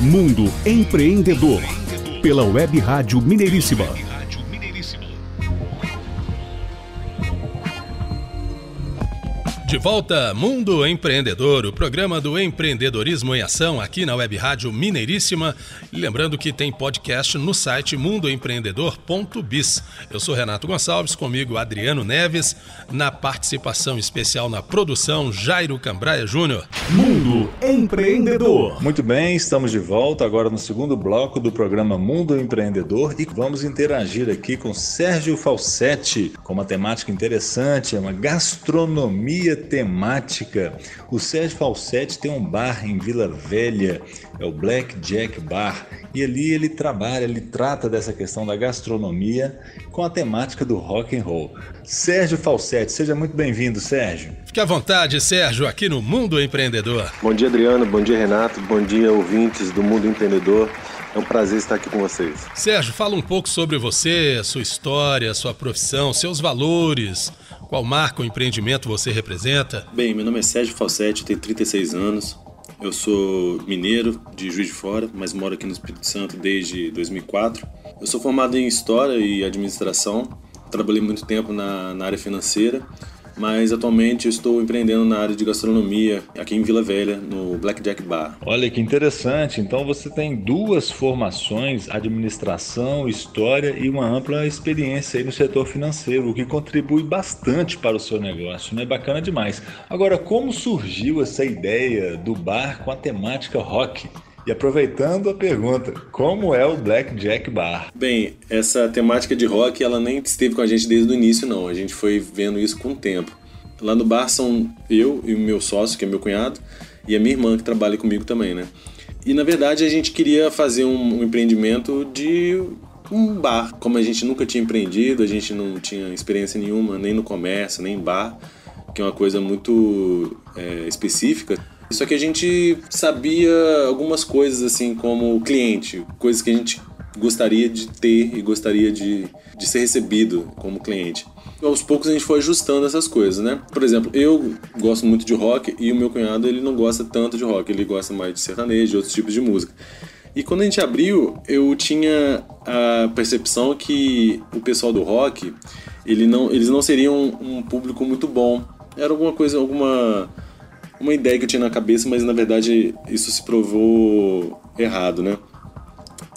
Mundo Empreendedor, pela Web Rádio Mineiríssima. De volta, Mundo Empreendedor, o programa do empreendedorismo em ação aqui na Web Rádio Mineiríssima. lembrando que tem podcast no site mundoempreendedor.biz. Eu sou Renato Gonçalves, comigo Adriano Neves, na participação especial na produção Jairo Cambraia Júnior. Mundo Empreendedor. Muito bem, estamos de volta agora no segundo bloco do programa Mundo Empreendedor e vamos interagir aqui com Sérgio Falsetti com uma temática interessante, é uma gastronomia temática. O Sérgio Falsetti tem um bar em Vila Velha, é o Black Jack Bar, e ali ele trabalha, ele trata dessa questão da gastronomia com a temática do rock and roll. Sérgio Falsetti, seja muito bem-vindo, Sérgio. Fique à vontade, Sérgio, aqui no Mundo Empreendedor. Bom dia, Adriano. Bom dia, Renato. Bom dia, ouvintes do Mundo Empreendedor. É um prazer estar aqui com vocês. Sérgio, fala um pouco sobre você, sua história, sua profissão, seus valores, qual marca ou empreendimento você representa? Bem, meu nome é Sérgio Falsetti, tenho 36 anos. Eu sou mineiro de Juiz de Fora, mas moro aqui no Espírito Santo desde 2004. Eu sou formado em História e Administração. Trabalhei muito tempo na, na área financeira mas atualmente estou empreendendo na área de gastronomia aqui em Vila Velha, no Blackjack Bar. Olha que interessante. Então você tem duas formações, administração, história e uma ampla experiência aí no setor financeiro, o que contribui bastante para o seu negócio, né? Bacana demais. Agora, como surgiu essa ideia do bar com a temática rock? E aproveitando a pergunta, como é o Black Jack Bar? Bem, essa temática de rock, ela nem esteve com a gente desde o início, não. A gente foi vendo isso com o tempo. Lá no bar são eu e o meu sócio, que é meu cunhado, e a minha irmã, que trabalha comigo também, né? E na verdade a gente queria fazer um, um empreendimento de um bar. Como a gente nunca tinha empreendido, a gente não tinha experiência nenhuma, nem no comércio, nem em bar, que é uma coisa muito é, específica só que a gente sabia algumas coisas assim como cliente, coisas que a gente gostaria de ter e gostaria de, de ser recebido como cliente. Aos poucos a gente foi ajustando essas coisas, né? Por exemplo, eu gosto muito de rock e o meu cunhado ele não gosta tanto de rock, ele gosta mais de sertanejo, de outros tipos de música. E quando a gente abriu, eu tinha a percepção que o pessoal do rock, ele não, eles não seriam um público muito bom. Era alguma coisa, alguma uma ideia que eu tinha na cabeça, mas na verdade isso se provou errado, né?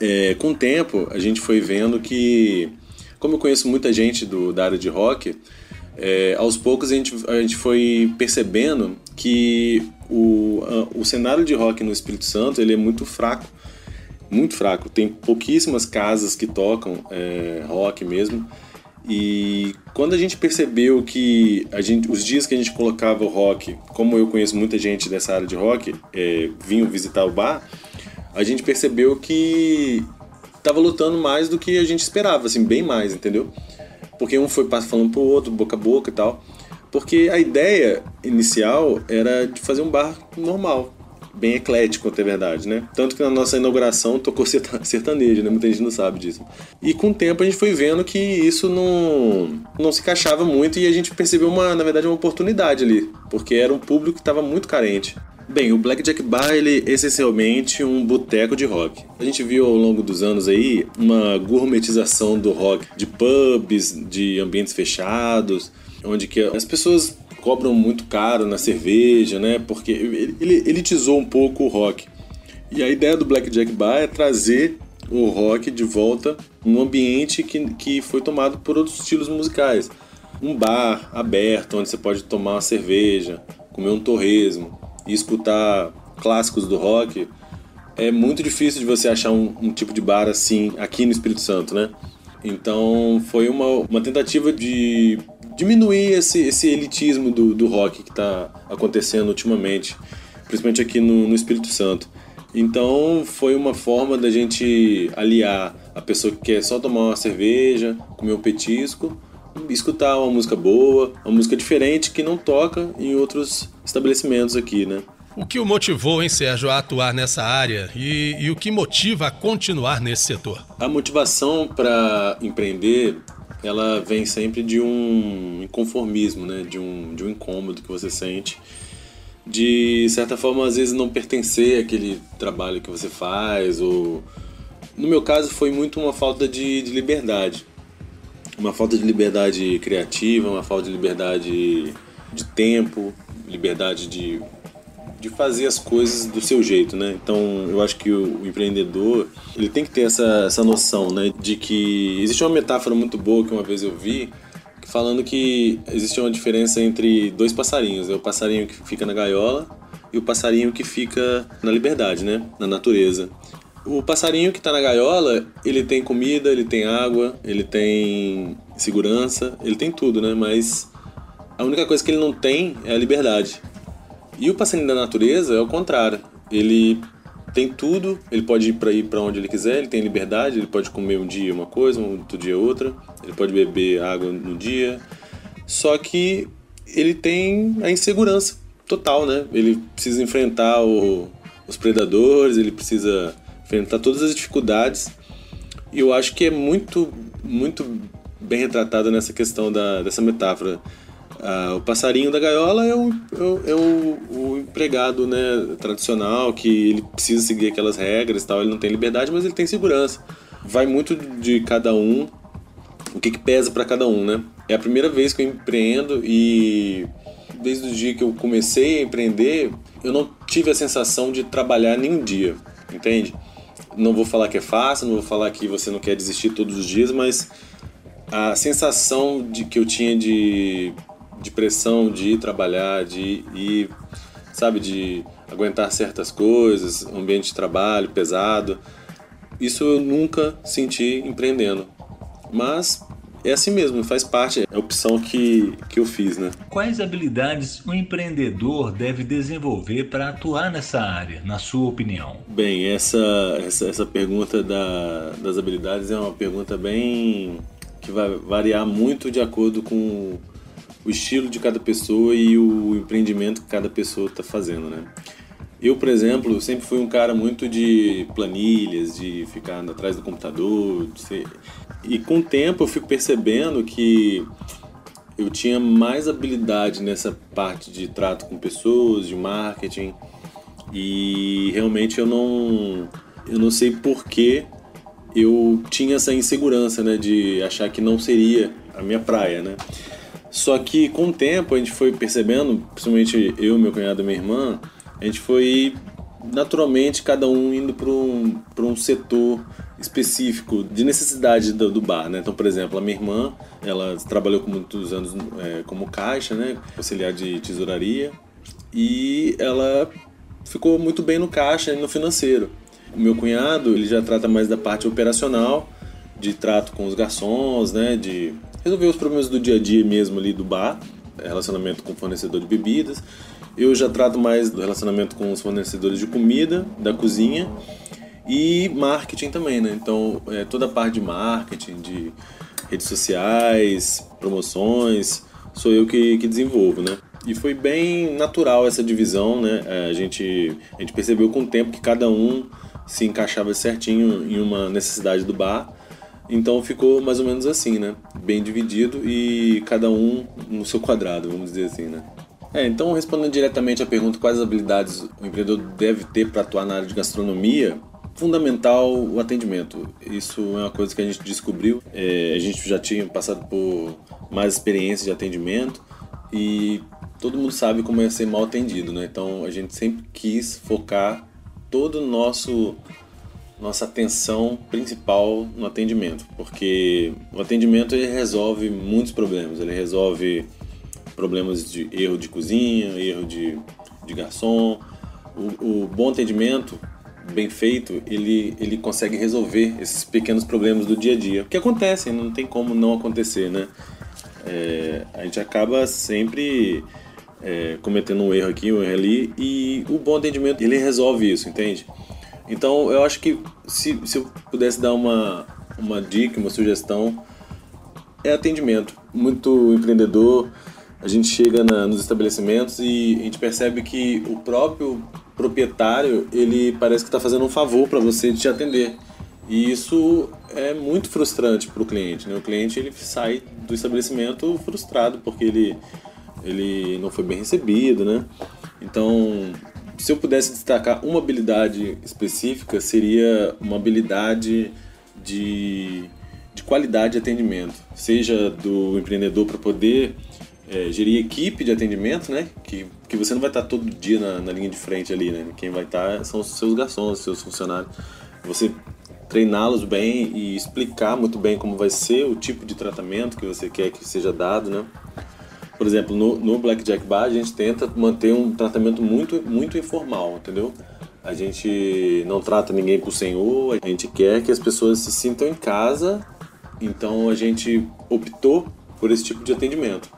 É, com o tempo, a gente foi vendo que, como eu conheço muita gente do, da área de rock, é, aos poucos a gente, a gente foi percebendo que o, a, o cenário de rock no Espírito Santo ele é muito fraco. Muito fraco. Tem pouquíssimas casas que tocam é, rock mesmo. E quando a gente percebeu que a gente, os dias que a gente colocava o rock, como eu conheço muita gente dessa área de rock, é, vinham visitar o bar, a gente percebeu que estava lutando mais do que a gente esperava, assim, bem mais, entendeu? Porque um foi falando pro outro, boca a boca e tal. Porque a ideia inicial era de fazer um bar normal, bem eclético, até verdade, né? Tanto que na nossa inauguração tocou sertanejo, né? Muita gente não sabe disso. E com o tempo a gente foi vendo que isso não, não se encaixava muito e a gente percebeu, uma, na verdade, uma oportunidade ali, porque era um público que estava muito carente. Bem, o Blackjack Bar ele é essencialmente um boteco de rock. A gente viu ao longo dos anos aí uma gourmetização do rock, de pubs, de ambientes fechados, onde que as pessoas cobram muito caro na cerveja, né? Porque ele, ele elitizou um pouco o rock. E a ideia do Blackjack Bar é trazer o rock de volta num ambiente que, que foi tomado por outros estilos musicais. Um bar aberto, onde você pode tomar uma cerveja, comer um torresmo e escutar clássicos do rock. É muito difícil de você achar um, um tipo de bar assim aqui no Espírito Santo, né? Então foi uma, uma tentativa de diminuir esse, esse elitismo do, do rock que está acontecendo ultimamente, principalmente aqui no, no Espírito Santo. Então foi uma forma da gente aliar a pessoa que quer só tomar uma cerveja, comer um petisco, escutar uma música boa, uma música diferente que não toca em outros estabelecimentos aqui, né? O que o motivou, hein, Sérgio, a atuar nessa área e, e o que motiva a continuar nesse setor? A motivação para empreender ela vem sempre de um inconformismo, né? de, um, de um incômodo que você sente de certa forma às vezes não pertencer àquele trabalho que você faz ou no meu caso foi muito uma falta de, de liberdade uma falta de liberdade criativa uma falta de liberdade de tempo liberdade de, de fazer as coisas do seu jeito né então eu acho que o, empreendedor ele tem que ter essa, essa noção né de que existe uma metáfora muito boa que uma vez eu vi falando que existe uma diferença entre dois passarinhos, é o passarinho que fica na gaiola e o passarinho que fica na liberdade, né, na natureza. O passarinho que está na gaiola, ele tem comida, ele tem água, ele tem segurança, ele tem tudo, né? Mas a única coisa que ele não tem é a liberdade. E o passarinho da natureza é o contrário. Ele tem tudo, ele pode ir para ir para onde ele quiser, ele tem liberdade, ele pode comer um dia uma coisa, um outro dia outra, ele pode beber água no dia. Só que ele tem a insegurança total, né? Ele precisa enfrentar o, os predadores, ele precisa enfrentar todas as dificuldades. E eu acho que é muito, muito bem retratado nessa questão da, dessa metáfora ah, o passarinho da gaiola é, o, é, o, o, empregado né, tradicional que ele precisa seguir aquelas regras tal, ele não tem liberdade, mas ele tem segurança. Vai muito de cada um, o que, que pesa para cada um, né? É a primeira vez que eu empreendo e desde o dia que eu comecei a empreender, eu não tive a sensação de trabalhar nenhum dia, entende? Não vou falar que é fácil, não vou falar que você não quer desistir todos os dias, mas a sensação de que eu tinha de de pressão de ir trabalhar, de ir, sabe, de aguentar certas coisas, ambiente de trabalho pesado. Isso eu nunca senti empreendendo. Mas é assim mesmo, faz parte, é a opção que, que eu fiz, né? Quais habilidades um empreendedor deve desenvolver para atuar nessa área, na sua opinião? Bem, essa, essa, essa pergunta da, das habilidades é uma pergunta bem que vai variar muito de acordo com o estilo de cada pessoa e o empreendimento que cada pessoa está fazendo, né? Eu, por exemplo, sempre fui um cara muito de planilhas, de ficar atrás do computador, ser... e com o tempo eu fico percebendo que eu tinha mais habilidade nessa parte de trato com pessoas, de marketing, e realmente eu não eu não sei por que eu tinha essa insegurança, né, de achar que não seria a minha praia, né? Só que com o tempo a gente foi percebendo, principalmente eu, meu cunhado e minha irmã, a gente foi naturalmente cada um indo para um, um setor específico de necessidade do, do, bar, né? Então, por exemplo, a minha irmã, ela trabalhou por muitos anos é, como caixa, né? Auxiliar de tesouraria e ela ficou muito bem no caixa e no financeiro. O meu cunhado, ele já trata mais da parte operacional, de trato com os garçons, né? De resolver os problemas do dia a dia mesmo ali do bar, relacionamento com o fornecedor de bebidas. Eu já trato mais do relacionamento com os fornecedores de comida, da cozinha e marketing também, né? Então, é, toda a parte de marketing, de redes sociais, promoções, sou eu que, que desenvolvo, né? E foi bem natural essa divisão, né? É, a gente, a gente percebeu com o tempo que cada um se encaixava certinho em uma necessidade do bar então ficou mais ou menos assim, né? Bem dividido e cada um no seu quadrado, vamos dizer assim, né? É, então respondendo diretamente à pergunta quais habilidades o empreendedor deve ter para atuar na área de gastronomia, fundamental o atendimento. Isso é uma coisa que a gente descobriu. É, a gente já tinha passado por mais experiência de atendimento e todo mundo sabe como é ser mal atendido, né? Então a gente sempre quis focar todo o nosso nossa atenção principal no atendimento, porque o atendimento ele resolve muitos problemas, ele resolve problemas de erro de cozinha, erro de, de garçom. O, o bom atendimento, bem feito, ele, ele consegue resolver esses pequenos problemas do dia a dia, que acontecem, não tem como não acontecer, né? É, a gente acaba sempre é, cometendo um erro aqui, um erro ali, e o bom atendimento ele resolve isso, entende? Então eu acho que se, se eu pudesse dar uma, uma dica, uma sugestão, é atendimento. Muito empreendedor, a gente chega na, nos estabelecimentos e a gente percebe que o próprio proprietário ele parece que está fazendo um favor para você de te atender. E isso é muito frustrante para o cliente. Né? O cliente ele sai do estabelecimento frustrado porque ele, ele não foi bem recebido, né? Então, se eu pudesse destacar uma habilidade específica, seria uma habilidade de, de qualidade de atendimento, seja do empreendedor para poder é, gerir equipe de atendimento, né? Que, que você não vai estar todo dia na, na linha de frente ali, né? Quem vai estar são os seus garçons, os seus funcionários. Você treiná-los bem e explicar muito bem como vai ser o tipo de tratamento que você quer que seja dado, né? Por exemplo, no, no Blackjack Bar a gente tenta manter um tratamento muito, muito informal, entendeu? A gente não trata ninguém por senhor, a gente quer que as pessoas se sintam em casa, então a gente optou por esse tipo de atendimento,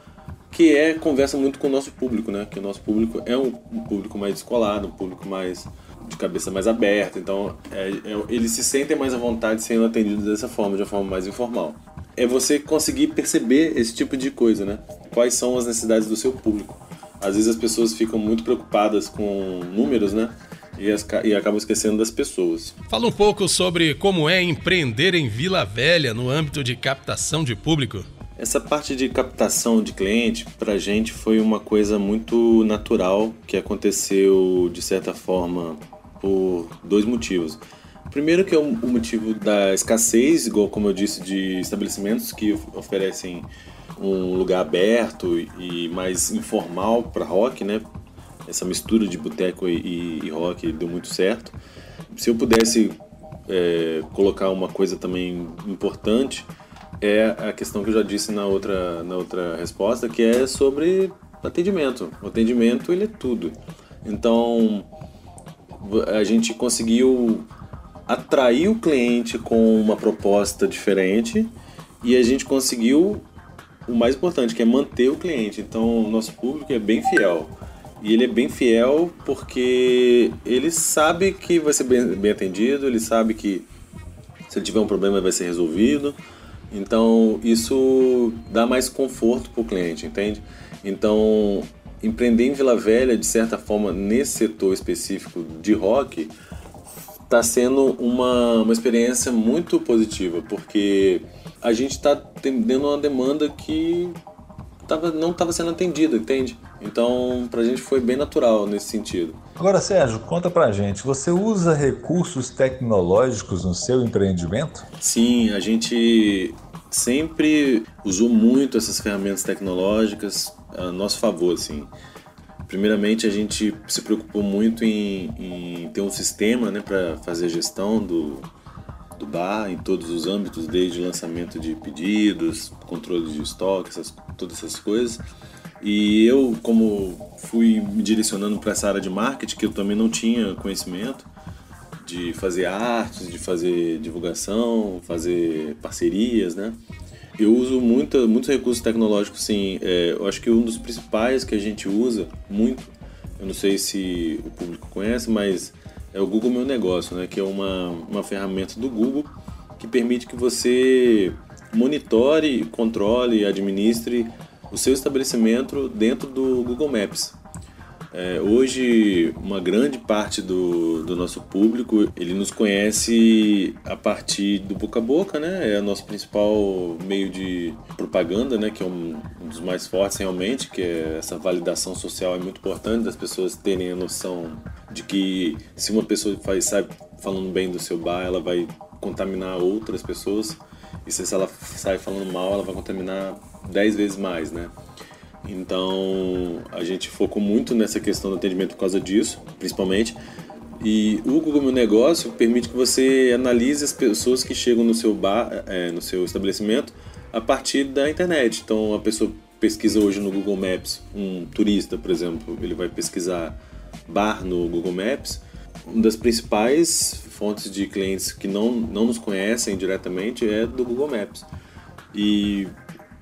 que é conversa muito com o nosso público, né? Que o nosso público é um, um público mais descolado, um público mais de cabeça mais aberta, então é, é, eles se sentem mais à vontade sendo atendidos dessa forma, de uma forma mais informal. É você conseguir perceber esse tipo de coisa, né? quais são as necessidades do seu público. Às vezes as pessoas ficam muito preocupadas com números, né? E, as, e acabam esquecendo das pessoas. Fala um pouco sobre como é empreender em Vila Velha no âmbito de captação de público. Essa parte de captação de cliente, para a gente, foi uma coisa muito natural que aconteceu, de certa forma, por dois motivos. Primeiro que é o motivo da escassez, igual como eu disse, de estabelecimentos que oferecem um lugar aberto e mais informal para rock, né? Essa mistura de boteco e, e, rock deu muito certo. Se eu pudesse é, colocar uma coisa também importante é a questão que eu já disse na outra, na outra resposta, que é sobre atendimento. O atendimento ele é tudo. Então a gente conseguiu atrair o cliente com uma proposta diferente e a gente conseguiu o mais importante, que é manter o cliente. Então, nosso público é bem fiel. E ele é bem fiel porque ele sabe que vai ser bem, bem atendido, ele sabe que se ele tiver um problema vai ser resolvido. Então, isso dá mais conforto para o cliente, entende? Então, empreender em Vila Velha, de certa forma, nesse setor específico de rock, está sendo uma, uma experiência muito positiva, porque a gente está atendendo uma demanda que tava, não estava sendo atendida, entende? Então, para a gente foi bem natural nesse sentido. Agora, Sérgio, conta para gente, você usa recursos tecnológicos no seu empreendimento? Sim, a gente sempre usou muito essas ferramentas tecnológicas a nosso favor, assim. Primeiramente, a gente se preocupou muito em, em ter um sistema né, para fazer a gestão do, do bar em todos os âmbitos, desde lançamento de pedidos, controle de estoque, essas, todas essas coisas. E eu, como fui me direcionando para essa área de marketing, que eu também não tinha conhecimento de fazer artes, de fazer divulgação, fazer parcerias, né? Eu uso muito, muitos recursos tecnológicos, sim. É, eu acho que um dos principais que a gente usa muito, eu não sei se o público conhece, mas é o Google Meu Negócio, né? que é uma, uma ferramenta do Google que permite que você monitore, controle e administre o seu estabelecimento dentro do Google Maps. É, hoje, uma grande parte do, do nosso público ele nos conhece a partir do boca a boca, né? É o nosso principal meio de propaganda, né? Que é um, dos mais fortes realmente, que é essa validação social é muito importante das pessoas terem a noção de que se uma pessoa faz, sai falando bem do seu bar, ela vai contaminar outras pessoas e se ela sai falando mal, ela vai contaminar dez vezes mais, né? Então a gente focou muito nessa questão do atendimento por causa disso, principalmente. E o Google Meu Negócio permite que você analise as pessoas que chegam no seu bar, é, no seu estabelecimento, a partir da internet. Então a pessoa pesquisa hoje no Google Maps, um turista, por exemplo, ele vai pesquisar bar no Google Maps. Uma das principais fontes de clientes que não, não nos conhecem diretamente é do Google Maps. E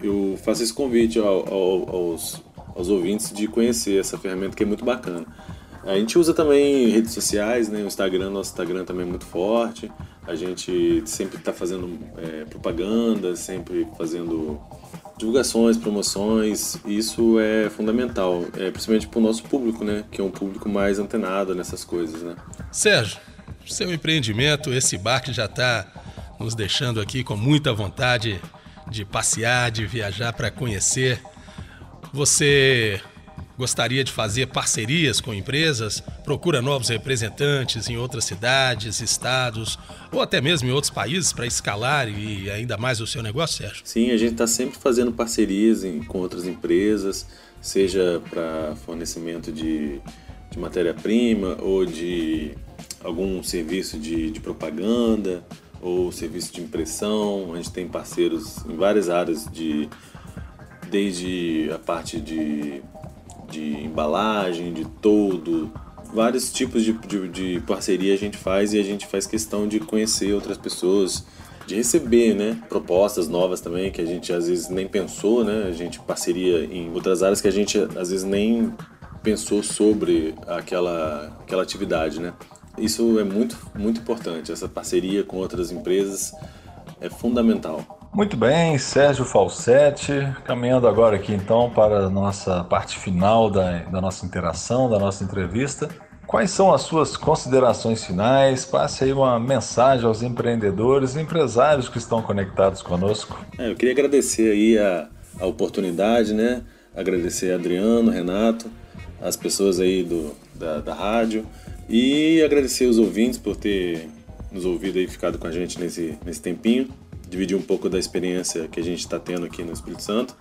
eu faço esse convite ao, ao, aos, aos ouvintes de conhecer essa ferramenta que é muito bacana. A gente usa também redes sociais, né? O Instagram, nosso Instagram também é muito forte. A gente sempre está fazendo é, propaganda, sempre fazendo divulgações, promoções. Isso é fundamental, é, principalmente para o nosso público, né? Que é um público mais antenado nessas coisas, né? Sérgio, seu empreendimento, esse bar que já está nos deixando aqui com muita vontade de passear, de viajar para conhecer. Você gostaria de fazer parcerias com empresas, procura novos representantes em outras cidades, estados ou até mesmo em outros países para escalar e ainda mais o seu negócio, Sérgio? Sim, a gente está sempre fazendo parcerias em, com outras empresas, seja para fornecimento de, de matéria-prima ou de algum serviço de, de propaganda ou serviço de impressão. A gente tem parceiros em várias áreas de desde a parte de, de embalagem, de todo, vários tipos de, de, de, parceria a gente faz e a gente faz questão de conhecer outras pessoas, de receber né, propostas novas também que a gente às vezes nem pensou, né? A gente parceria em outras áreas que a gente às vezes nem pensou sobre aquela, aquela atividade, né? Isso é muito, muito importante. Essa parceria com outras empresas é fundamental. Muito bem, Sérgio Falsetti, caminhando agora aqui então para a nossa parte final da, da nossa interação, da nossa entrevista. Quais são as suas considerações finais? Passe aí uma mensagem aos empreendedores e empresários que estão conectados conosco. É, eu queria agradecer aí a, a oportunidade, né? Agradecer a Adriano, Renato, as pessoas aí do, da, da rádio e agradecer os ouvintes por ter nos ouvido e ficado com a gente nesse, nesse tempinho dividir um pouco da experiência que a gente está tendo aqui no Espírito Santo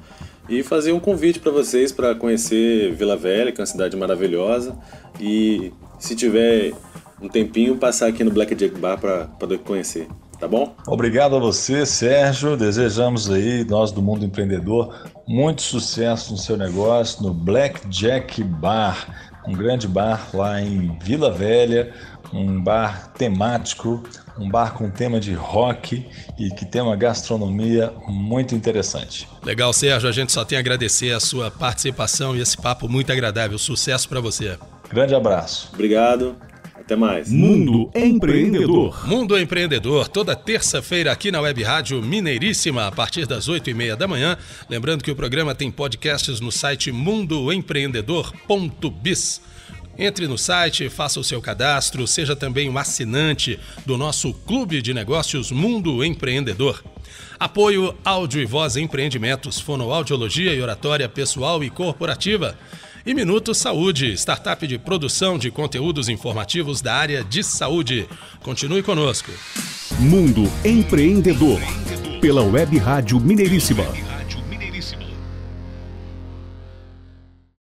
e fazer um convite para vocês para conhecer Vila Velha, que é uma cidade maravilhosa, e se tiver um tempinho, passar aqui no Black Jack Bar para poder conhecer. Tá bom? Obrigado a você, Sérgio. Desejamos aí, nós do Mundo Empreendedor, muito sucesso no seu negócio, no Black Jack Bar, um grande bar lá em Vila Velha, um bar temático, um bar com tema de rock e que tem uma gastronomia muito interessante. Legal, Sérgio. A gente só tem a agradecer a sua participação e esse papo muito agradável. Sucesso para você. Grande abraço. Obrigado. Até mais. Mundo Empreendedor. Mundo Empreendedor, toda terça-feira aqui na Web Rádio Mineiríssima, a partir das oito e meia da manhã. Lembrando que o programa tem podcasts no site mundoempreendedor.biz. Entre no site, faça o seu cadastro, seja também um assinante do nosso Clube de Negócios Mundo Empreendedor. Apoio Áudio e Voz Empreendimentos, Fonoaudiologia e Oratória Pessoal e Corporativa. E Minuto Saúde, startup de produção de conteúdos informativos da área de saúde. Continue conosco. Mundo Empreendedor, pela Web Rádio Mineiríssima.